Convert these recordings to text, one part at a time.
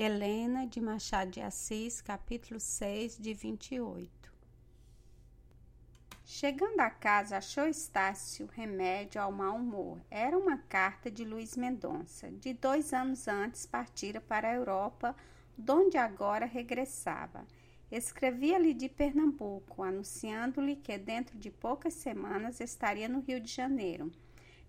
Helena de Machado de Assis, capítulo 6, de 28. Chegando a casa, achou Estácio remédio ao mau humor. Era uma carta de Luiz Mendonça. De dois anos antes partira para a Europa, donde agora regressava. Escrevia-lhe de Pernambuco, anunciando-lhe que dentro de poucas semanas estaria no Rio de Janeiro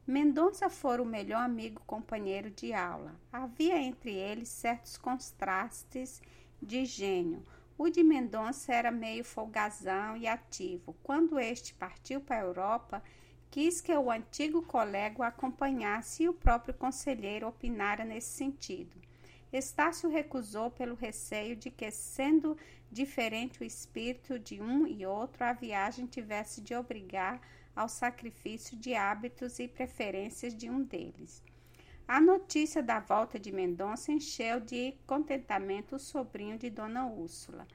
Mendonça fora o melhor amigo companheiro de aula. Havia entre eles certos contrastes de gênio. O de Mendonça era meio folgazão e ativo. Quando este partiu para a Europa, quis que o antigo colega o acompanhasse e o próprio conselheiro opinara nesse sentido. Estácio recusou pelo receio de que, sendo diferente o espírito de um e outro, a viagem tivesse de obrigar ao sacrifício de hábitos e preferências de um deles. A notícia da volta de Mendonça encheu de contentamento o sobrinho de Dona Úrsula.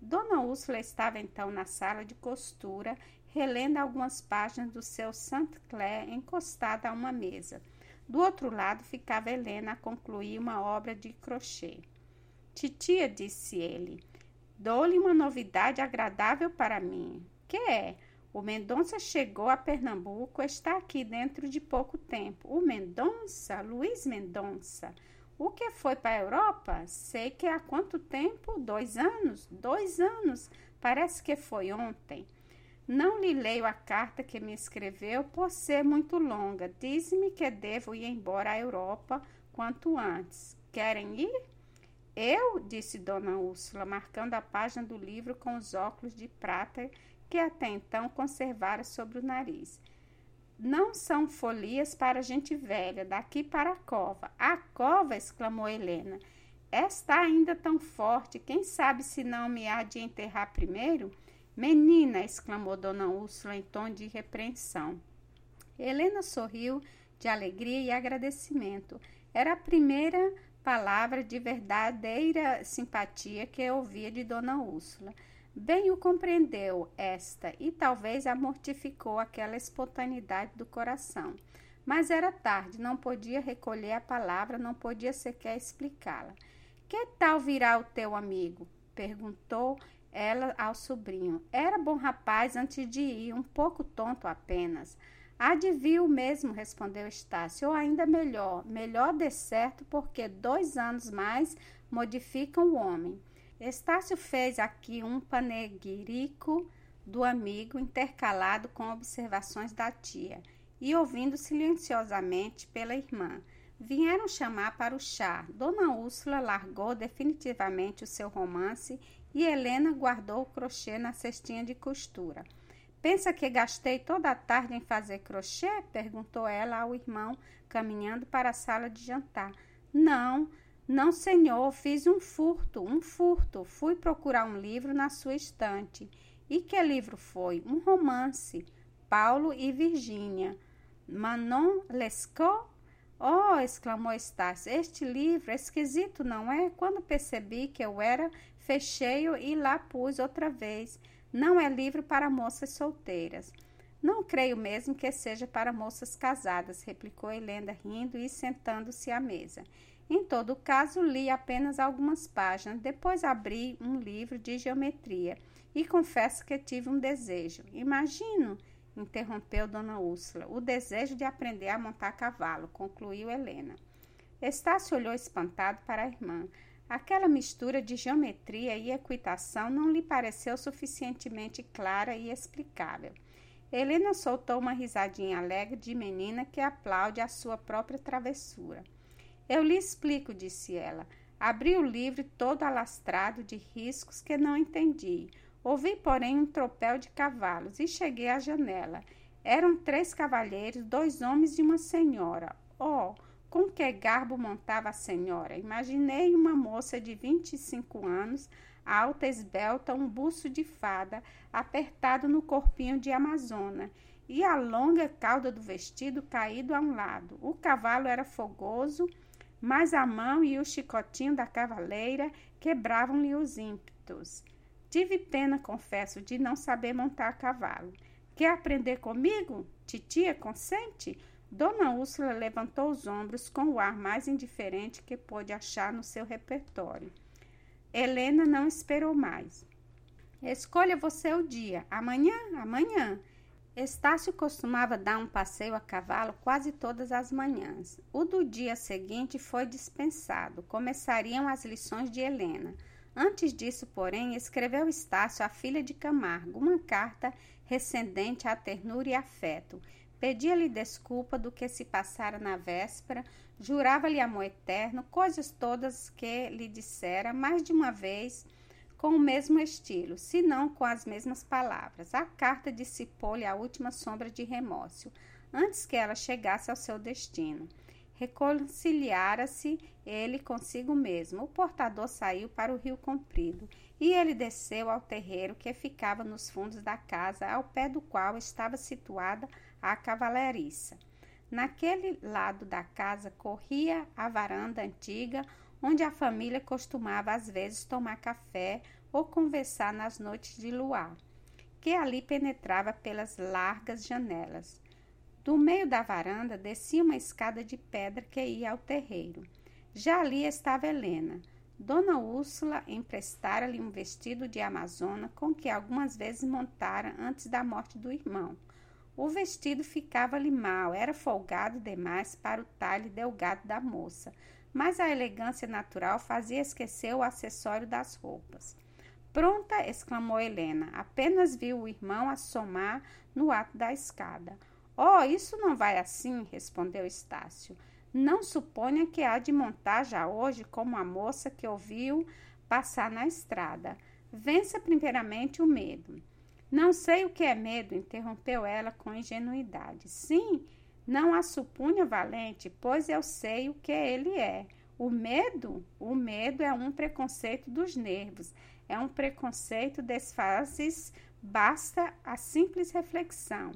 Dona Úrsula estava então na sala de costura, relendo algumas páginas do seu Saint Clair encostada a uma mesa. Do outro lado ficava Helena a concluir uma obra de crochê. Titia, disse ele, dou-lhe uma novidade agradável para mim. Que é? O Mendonça chegou a Pernambuco, está aqui dentro de pouco tempo. O Mendonça, Luiz Mendonça. O que foi para a Europa? Sei que há quanto tempo? Dois anos? Dois anos. Parece que foi ontem. Não lhe leio a carta que me escreveu por ser muito longa. Diz-me que devo ir embora à Europa quanto antes. Querem ir? Eu, disse Dona Úrsula, marcando a página do livro com os óculos de prata que até então conservara sobre o nariz. Não são folias para gente velha, daqui para a cova. A cova! exclamou Helena. Está ainda tão forte, quem sabe se não me há de enterrar primeiro? Menina! exclamou Dona Úrsula em tom de repreensão. Helena sorriu de alegria e agradecimento. Era a primeira palavra de verdadeira simpatia que ouvia de Dona Úrsula. Bem o compreendeu esta e talvez a mortificou aquela espontaneidade do coração. Mas era tarde, não podia recolher a palavra, não podia sequer explicá-la. Que tal virá o teu amigo? perguntou ela ao sobrinho. Era bom rapaz antes de ir, um pouco tonto apenas. Há de vir o mesmo, respondeu Estácio, ou ainda melhor, melhor de certo, porque dois anos mais modificam o homem. Estácio fez aqui um panegírico do amigo intercalado com observações da tia e ouvindo silenciosamente pela irmã. Vieram chamar para o chá. Dona Úrsula largou definitivamente o seu romance e Helena guardou o crochê na cestinha de costura. Pensa que gastei toda a tarde em fazer crochê? perguntou ela ao irmão, caminhando para a sala de jantar. Não, não, senhor, fiz um furto, um furto. Fui procurar um livro na sua estante. E que livro foi? Um romance. Paulo e Virgínia. Manon Lescaut? Oh, exclamou Estácio, este livro é esquisito, não é? Quando percebi que eu era, fechei-o e lá pus outra vez. Não é livro para moças solteiras. Não creio mesmo que seja para moças casadas, replicou Helena, rindo e sentando-se à mesa. Em todo caso, li apenas algumas páginas, depois abri um livro de geometria e confesso que tive um desejo. Imagino, interrompeu Dona Úrsula, o desejo de aprender a montar cavalo, concluiu Helena. Estácio olhou espantado para a irmã. Aquela mistura de geometria e equitação não lhe pareceu suficientemente clara e explicável. Helena soltou uma risadinha alegre de menina que aplaude a sua própria travessura. Eu lhe explico, disse ela. Abri o livro todo alastrado de riscos que não entendi. Ouvi, porém, um tropel de cavalos e cheguei à janela. Eram três cavalheiros, dois homens e uma senhora. Oh, com que garbo montava a senhora? Imaginei uma moça de vinte e cinco anos, alta, esbelta, um buço de fada, apertado no corpinho de amazona, e a longa cauda do vestido caído a um lado. O cavalo era fogoso, mas a mão e o chicotinho da cavaleira quebravam-lhe os ímpetos. Tive pena, confesso, de não saber montar a cavalo. Quer aprender comigo? Titia consente? Dona Úrsula levantou os ombros com o ar mais indiferente que pôde achar no seu repertório. Helena não esperou mais. Escolha você o dia. Amanhã? Amanhã. Estácio costumava dar um passeio a cavalo quase todas as manhãs. O do dia seguinte foi dispensado. Começariam as lições de Helena. Antes disso, porém, escreveu Estácio à filha de Camargo uma carta recendente à ternura e afeto. Pedia-lhe desculpa do que se passara na véspera, jurava-lhe amor eterno, coisas todas que lhe dissera mais de uma vez com o mesmo estilo, se não com as mesmas palavras. A carta dissipou-lhe a última sombra de remorso, antes que ela chegasse ao seu destino. Reconciliara-se ele consigo mesmo. O portador saiu para o rio comprido e ele desceu ao terreiro que ficava nos fundos da casa, ao pé do qual estava situada a cavalariça. Naquele lado da casa corria a varanda antiga, onde a família costumava às vezes tomar café ou conversar nas noites de luar, que ali penetrava pelas largas janelas. Do meio da varanda descia uma escada de pedra que ia ao terreiro. Já ali estava Helena. Dona Úrsula emprestara-lhe um vestido de amazona com que algumas vezes montara antes da morte do irmão. O vestido ficava-lhe mal, era folgado demais para o talhe delgado da moça, mas a elegância natural fazia esquecer o acessório das roupas. Pronta! exclamou Helena. Apenas viu o irmão assomar no ato da escada. Oh, isso não vai assim, respondeu Estácio. Não suponha que há de montar já hoje como a moça que ouviu passar na estrada. Vença primeiramente o medo. Não sei o que é medo, interrompeu ela com ingenuidade. Sim, não a supunha valente, pois eu sei o que ele é. O medo? O medo é um preconceito dos nervos, é um preconceito desfazes, basta a simples reflexão.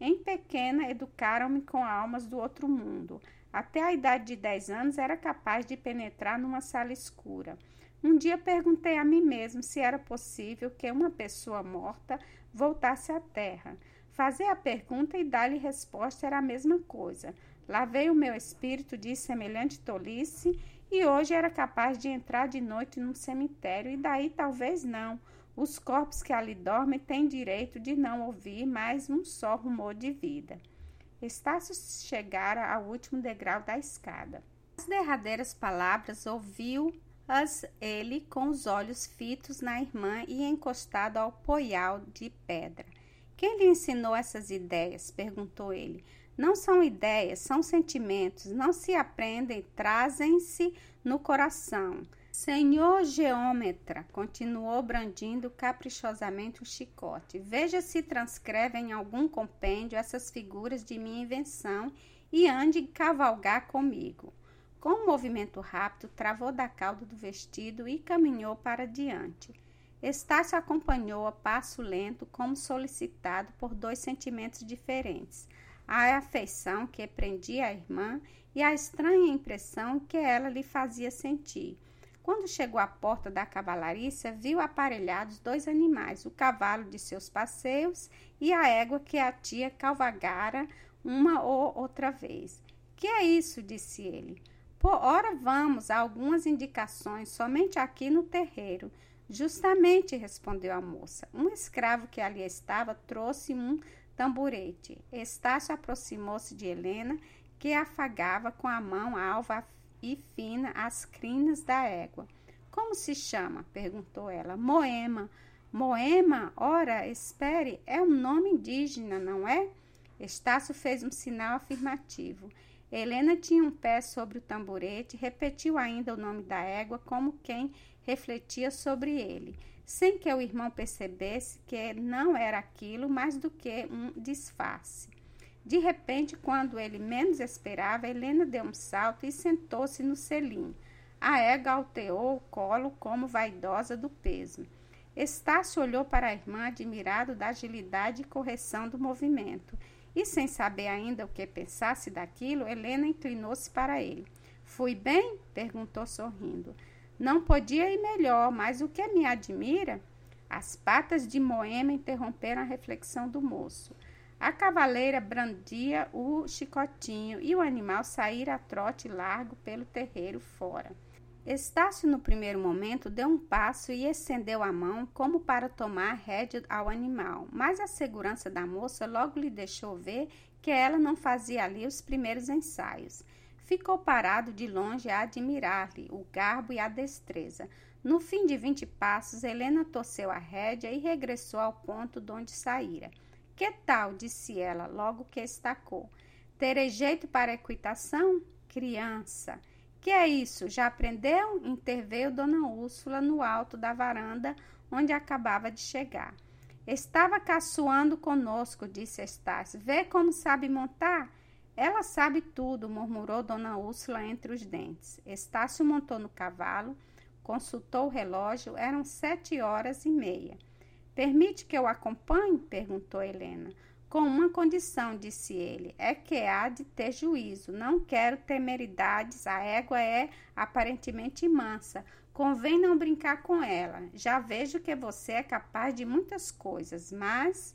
Em pequena, educaram-me com almas do outro mundo. Até a idade de 10 anos era capaz de penetrar numa sala escura. Um dia perguntei a mim mesmo se era possível que uma pessoa morta voltasse à terra. Fazer a pergunta e dar-lhe resposta era a mesma coisa. Lavei o meu espírito de semelhante tolice e hoje era capaz de entrar de noite num cemitério e daí talvez não os corpos que ali dormem têm direito de não ouvir mais um só rumor de vida. Estácio chegara ao último degrau da escada. As derradeiras palavras ouviu-as ele com os olhos fitos na irmã e encostado ao poial de pedra. Quem lhe ensinou essas ideias? perguntou ele. Não são ideias, são sentimentos, não se aprendem, trazem-se no coração. Senhor geômetra, continuou brandindo caprichosamente o chicote, veja se transcreve em algum compêndio essas figuras de minha invenção e ande cavalgar comigo. Com um movimento rápido, travou da cauda do vestido e caminhou para diante. Estácio acompanhou a passo lento, como solicitado por dois sentimentos diferentes: a afeição que prendia a irmã e a estranha impressão que ela lhe fazia sentir. Quando chegou à porta da cavalariça, viu aparelhados dois animais, o cavalo de seus passeios e a égua que a tia cavalgara uma ou outra vez. Que é isso? disse ele. Por ora vamos a algumas indicações, somente aqui no terreiro. Justamente, respondeu a moça. Um escravo que ali estava trouxe um tamburete. Estácio aproximou-se de Helena, que afagava com a mão alva e fina as crinas da égua. Como se chama? perguntou ela. Moema. Moema? Ora, espere, é um nome indígena, não é? Estácio fez um sinal afirmativo. Helena tinha um pé sobre o tamborete, repetiu ainda o nome da égua como quem refletia sobre ele, sem que o irmão percebesse que não era aquilo mais do que um disfarce. De repente, quando ele menos esperava, Helena deu um salto e sentou-se no selim. A égua alteou o colo como vaidosa do peso. Estácio olhou para a irmã, admirado da agilidade e correção do movimento. E sem saber ainda o que pensasse daquilo, Helena inclinou-se para ele. Fui bem? perguntou sorrindo. Não podia ir melhor, mas o que me admira? As patas de Moema interromperam a reflexão do moço. A cavaleira brandia o chicotinho e o animal saíra a trote largo pelo terreiro fora. Estácio, no primeiro momento, deu um passo e estendeu a mão como para tomar rédea ao animal, mas a segurança da moça logo lhe deixou ver que ela não fazia ali os primeiros ensaios. Ficou parado de longe a admirar-lhe o garbo e a destreza. No fim de vinte passos, Helena torceu a rédea e regressou ao ponto de onde saíra. Que tal? disse ela, logo que estacou. Terei jeito para equitação? Criança. Que é isso? Já aprendeu? Interveio Dona Úrsula no alto da varanda onde acabava de chegar. Estava caçoando conosco, disse Estácio. Vê como sabe montar? Ela sabe tudo, murmurou Dona Úrsula entre os dentes. Estácio montou no cavalo, consultou o relógio, eram sete horas e meia. Permite que eu acompanhe? perguntou Helena. Com uma condição, disse ele, é que há de ter juízo. Não quero temeridades. A égua é aparentemente mansa. Convém não brincar com ela. Já vejo que você é capaz de muitas coisas, mas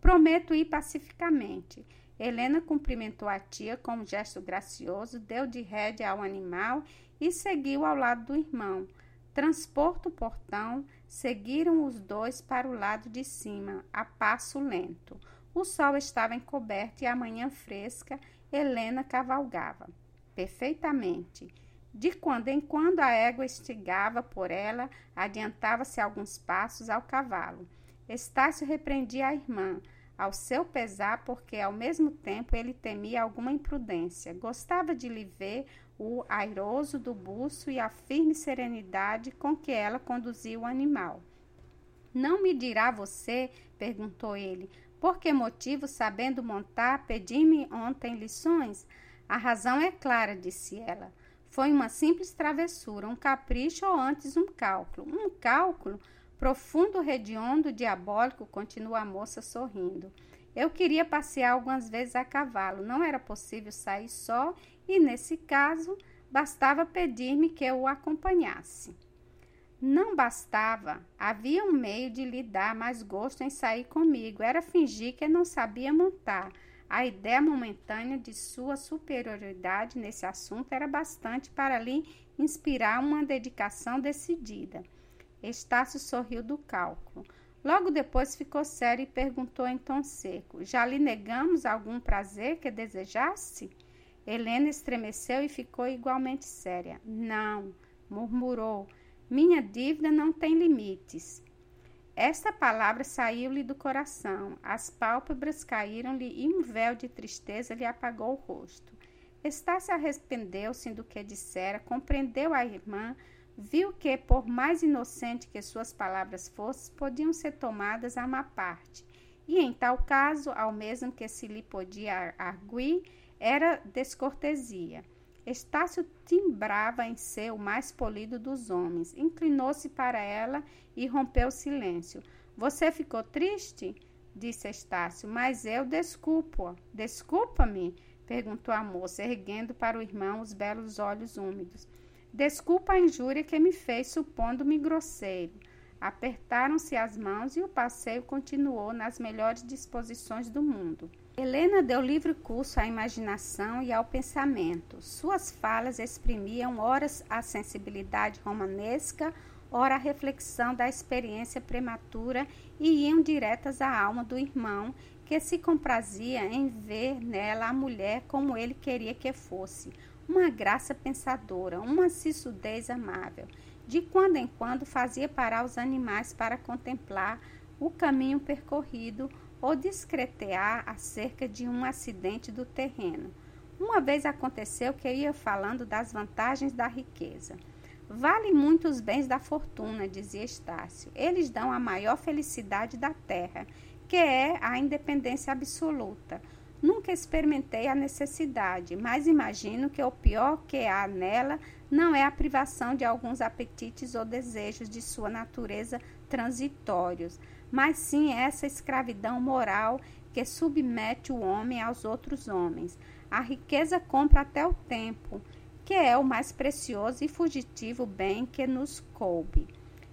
prometo ir pacificamente. Helena cumprimentou a tia com um gesto gracioso, deu de rédea ao animal e seguiu ao lado do irmão. Transporto o portão, seguiram os dois para o lado de cima, a passo lento. O sol estava encoberto e a manhã fresca, Helena cavalgava. Perfeitamente. De quando em quando a égua estigava por ela, adiantava-se alguns passos ao cavalo. Estácio repreendia a irmã, ao seu pesar, porque ao mesmo tempo ele temia alguma imprudência. Gostava de lhe ver o airoso do buço e a firme serenidade com que ela conduzia o animal. Não me dirá você, perguntou ele, por que motivo, sabendo montar, pedi-me ontem lições? A razão é clara, disse ela. Foi uma simples travessura, um capricho ou antes um cálculo. Um cálculo? Profundo, rediondo, diabólico, continua a moça sorrindo. Eu queria passear algumas vezes a cavalo, não era possível sair só e, nesse caso, bastava pedir-me que eu o acompanhasse. Não bastava, havia um meio de lhe dar mais gosto em sair comigo, era fingir que não sabia montar. A ideia momentânea de sua superioridade nesse assunto era bastante para lhe inspirar uma dedicação decidida. Estácio sorriu do cálculo. Logo depois ficou sério e perguntou em tom seco: Já lhe negamos algum prazer que desejasse? Helena estremeceu e ficou igualmente séria. Não, murmurou. Minha dívida não tem limites. Esta palavra saiu-lhe do coração. As pálpebras caíram-lhe e um véu de tristeza lhe apagou o rosto. Estácio arrependeu-se do que dissera, compreendeu a irmã, viu que, por mais inocente que suas palavras fossem, podiam ser tomadas a má parte, e em tal caso, ao mesmo que se lhe podia arguir, era descortesia. Estácio timbrava em ser o mais polido dos homens. Inclinou-se para ela e rompeu o silêncio. Você ficou triste? disse Estácio, mas eu desculpo-a. Desculpa-me? perguntou a moça, erguendo para o irmão os belos olhos úmidos. Desculpa a injúria que me fez, supondo-me grosseiro. Apertaram-se as mãos e o passeio continuou nas melhores disposições do mundo. Helena deu livre curso à imaginação e ao pensamento. Suas falas exprimiam horas a sensibilidade romanesca, ora a reflexão da experiência prematura e iam diretas à alma do irmão, que se comprazia em ver nela a mulher como ele queria que fosse, uma graça pensadora, uma sisudez amável. De quando em quando fazia parar os animais para contemplar o caminho percorrido ou discretear acerca de um acidente do terreno. Uma vez aconteceu que ia falando das vantagens da riqueza. Vale muito os bens da fortuna, dizia Estácio. Eles dão a maior felicidade da terra, que é a independência absoluta. Nunca experimentei a necessidade, mas imagino que o pior que há nela não é a privação de alguns apetites ou desejos de sua natureza transitórios, mas sim essa escravidão moral que submete o homem aos outros homens. A riqueza compra até o tempo, que é o mais precioso e fugitivo bem que nos coube.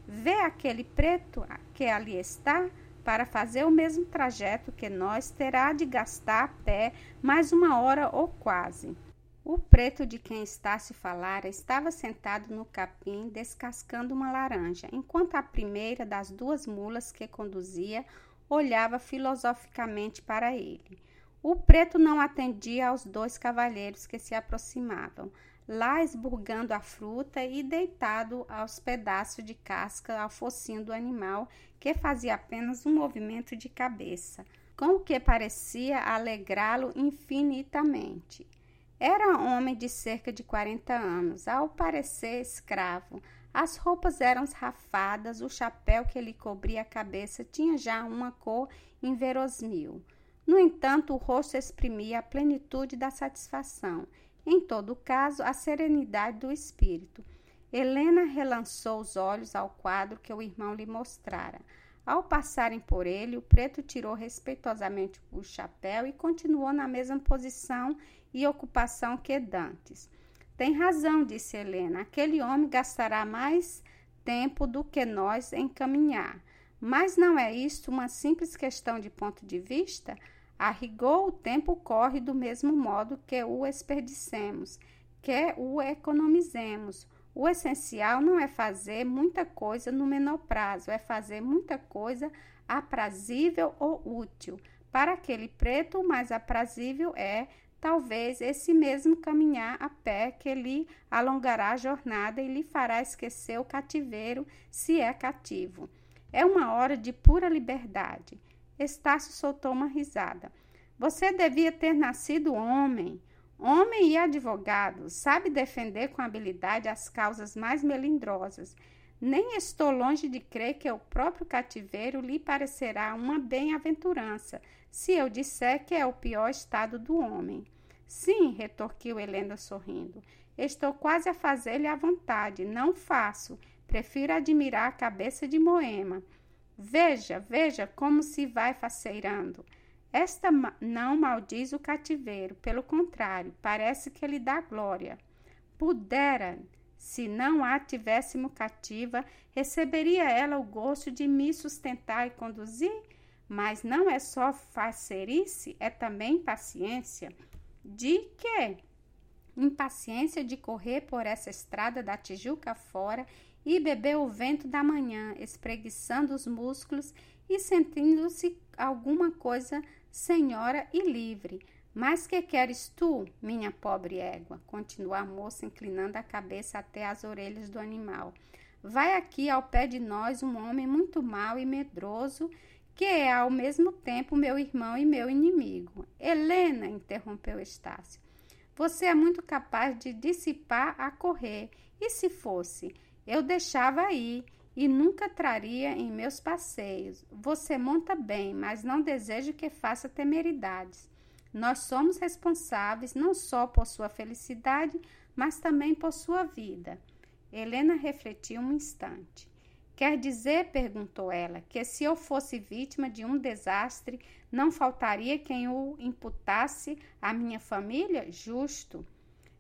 Vê aquele preto que ali está? Para fazer o mesmo trajeto que nós, terá de gastar a pé mais uma hora ou quase. O preto de quem está se falara estava sentado no capim descascando uma laranja, enquanto a primeira das duas mulas que conduzia olhava filosoficamente para ele. O preto não atendia aos dois cavalheiros que se aproximavam, lá esburgando a fruta e deitado aos pedaços de casca ao focinho do animal, que fazia apenas um movimento de cabeça, com o que parecia alegrá-lo infinitamente. Era homem de cerca de 40 anos, ao parecer escravo. As roupas eram rafadas, o chapéu que lhe cobria a cabeça tinha já uma cor inverosmil. No entanto, o rosto exprimia a plenitude da satisfação, em todo caso, a serenidade do espírito. Helena relançou os olhos ao quadro que o irmão lhe mostrara. Ao passarem por ele, o preto tirou respeitosamente o chapéu e continuou na mesma posição e ocupação que dantes. Tem razão, disse Helena. Aquele homem gastará mais tempo do que nós em caminhar. Mas não é isto uma simples questão de ponto de vista? A rigor, o tempo corre do mesmo modo que o desperdicemos, que o economizemos. O essencial não é fazer muita coisa no menor prazo, é fazer muita coisa aprazível ou útil. Para aquele preto, o mais aprazível é, talvez, esse mesmo caminhar a pé que lhe alongará a jornada e lhe fará esquecer o cativeiro, se é cativo. É uma hora de pura liberdade. Estácio soltou uma risada. Você devia ter nascido homem. Homem e advogado, sabe defender com habilidade as causas mais melindrosas. Nem estou longe de crer que o próprio cativeiro lhe parecerá uma bem-aventurança, se eu disser que é o pior estado do homem. Sim, retorquiu Helena sorrindo. Estou quase a fazer-lhe a vontade. Não faço. Prefiro admirar a cabeça de Moema. Veja, veja como se vai faceirando. Esta não maldiz o cativeiro, pelo contrário, parece que lhe dá glória. Pudera, se não a tivéssemos cativa, receberia ela o gosto de me sustentar e conduzir? Mas não é só facerice, é também paciência. De quê? Impaciência de correr por essa estrada da Tijuca fora e beber o vento da manhã, espreguiçando os músculos e sentindo-se alguma coisa senhora e livre. Mas que queres tu, minha pobre égua? Continuou a moça, inclinando a cabeça até as orelhas do animal. Vai aqui ao pé de nós um homem muito mau e medroso, que é ao mesmo tempo meu irmão e meu inimigo. Helena, interrompeu Estácio, você é muito capaz de dissipar a correr. E se fosse? Eu deixava aí e nunca traria em meus passeios. Você monta bem, mas não desejo que faça temeridades. Nós somos responsáveis não só por sua felicidade, mas também por sua vida. Helena refletiu um instante. Quer dizer, perguntou ela, que se eu fosse vítima de um desastre, não faltaria quem o imputasse à minha família? Justo.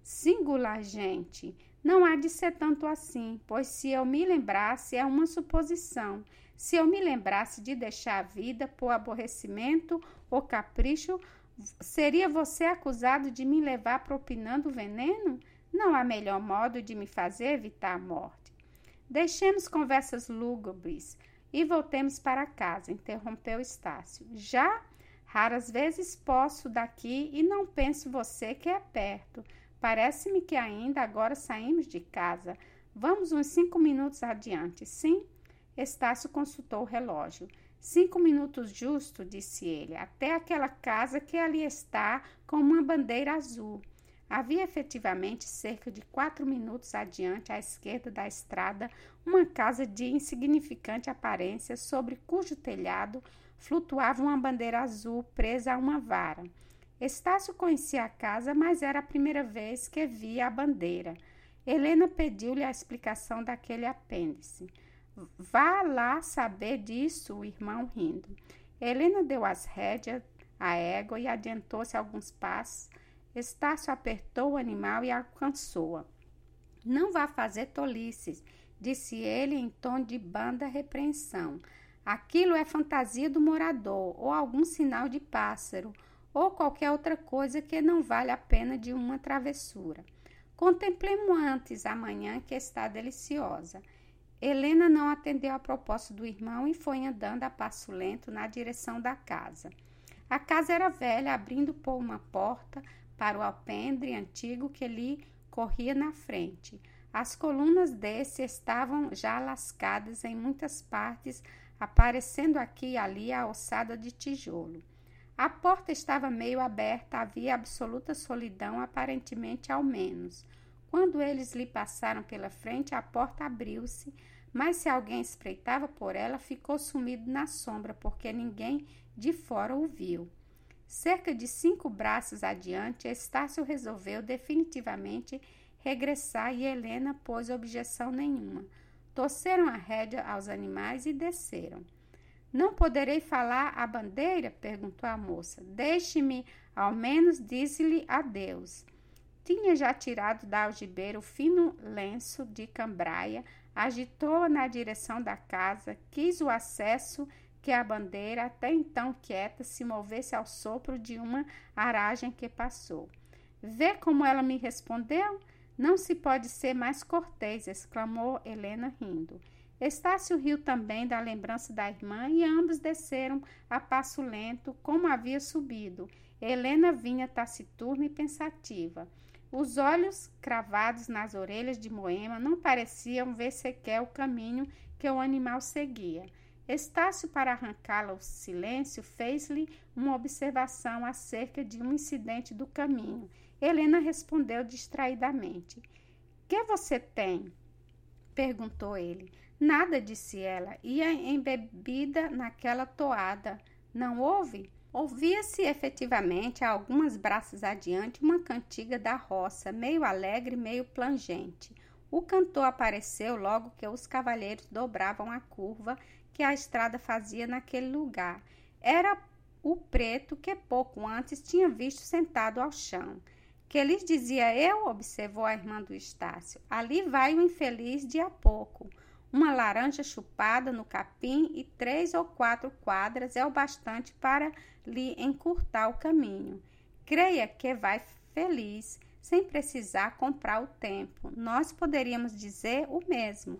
Singular, gente. Não há de ser tanto assim, pois se eu me lembrasse, é uma suposição. Se eu me lembrasse de deixar a vida por aborrecimento ou capricho, seria você acusado de me levar propinando veneno? Não há melhor modo de me fazer evitar a morte. Deixemos conversas lúgubres e voltemos para casa, interrompeu Estácio. Já raras vezes posso daqui e não penso você que é perto. Parece-me que ainda agora saímos de casa. Vamos uns cinco minutos adiante, sim? Estácio consultou o relógio. Cinco minutos justo, disse ele, até aquela casa que ali está com uma bandeira azul. Havia efetivamente cerca de quatro minutos adiante, à esquerda da estrada, uma casa de insignificante aparência, sobre cujo telhado flutuava uma bandeira azul presa a uma vara. Estácio conhecia a casa, mas era a primeira vez que via a bandeira. Helena pediu-lhe a explicação daquele apêndice. Vá lá saber disso, o irmão rindo. Helena deu as rédeas à égua e adiantou-se alguns passos. Estácio apertou o animal e alcançou-a. Não vá fazer tolices, disse ele em tom de banda repreensão. Aquilo é fantasia do morador, ou algum sinal de pássaro, ou qualquer outra coisa que não vale a pena de uma travessura. Contemplemos antes a manhã que está deliciosa. Helena não atendeu a proposta do irmão e foi andando a passo lento na direção da casa. A casa era velha, abrindo por uma porta para o alpendre antigo que lhe corria na frente. As colunas desse estavam já lascadas em muitas partes, aparecendo aqui e ali a ossada de tijolo. A porta estava meio aberta, havia absoluta solidão, aparentemente ao menos. Quando eles lhe passaram pela frente, a porta abriu-se, mas se alguém espreitava por ela, ficou sumido na sombra, porque ninguém de fora o viu. Cerca de cinco braços adiante, Estácio resolveu definitivamente regressar e Helena pôs objeção nenhuma. Torceram a rédea aos animais e desceram. Não poderei falar a bandeira? perguntou a moça. Deixe-me, ao menos, disse-lhe adeus. Tinha já tirado da algibeira o fino lenço de cambraia, agitou-a na direção da casa, quis o acesso que a bandeira, até então quieta, se movesse ao sopro de uma aragem que passou. Vê como ela me respondeu? Não se pode ser mais cortês, exclamou Helena rindo. Estácio riu também da lembrança da irmã e ambos desceram a passo lento, como havia subido. Helena vinha taciturna e pensativa. Os olhos cravados nas orelhas de Moema não pareciam ver sequer o caminho que o animal seguia. Estácio, para arrancá-la ao silêncio, fez-lhe uma observação acerca de um incidente do caminho Helena respondeu distraidamente. Que você tem? perguntou ele. Nada, disse ela. Ia embebida naquela toada. Não ouve? Ouvia-se efetivamente a algumas braças adiante uma cantiga da roça, meio alegre, meio plangente. O cantor apareceu logo que os cavalheiros dobravam a curva que a estrada fazia naquele lugar. Era o preto que pouco antes tinha visto sentado ao chão. Que lhes dizia eu, observou a irmã do Estácio. Ali vai o infeliz de a pouco. Uma laranja chupada no capim e três ou quatro quadras é o bastante para lhe encurtar o caminho. Creia que vai feliz, sem precisar comprar o tempo. Nós poderíamos dizer o mesmo.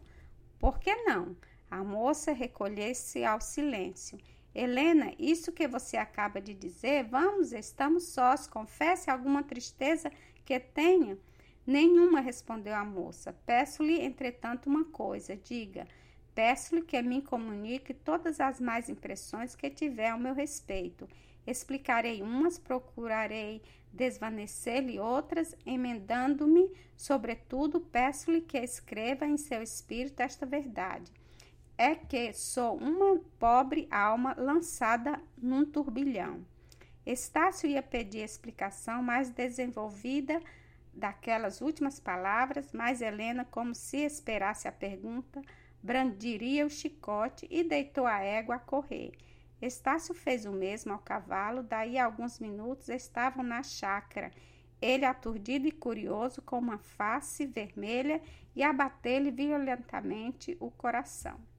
Por que não? A moça recolhesse ao silêncio Helena, isso que você acaba de dizer, vamos, estamos sós, confesse alguma tristeza que tenha. Nenhuma, respondeu a moça. Peço-lhe, entretanto, uma coisa, diga. Peço-lhe que me comunique todas as mais impressões que tiver ao meu respeito. Explicarei umas, procurarei desvanecer-lhe outras, emendando-me, sobretudo, peço-lhe que escreva em seu espírito esta verdade é que sou uma pobre alma lançada num turbilhão. Estácio ia pedir explicação mais desenvolvida daquelas últimas palavras, mas Helena, como se esperasse a pergunta, brandiria o chicote e deitou a égua a correr. Estácio fez o mesmo ao cavalo, daí a alguns minutos estavam na chácara, ele aturdido e curioso, com uma face vermelha e a bater-lhe violentamente o coração.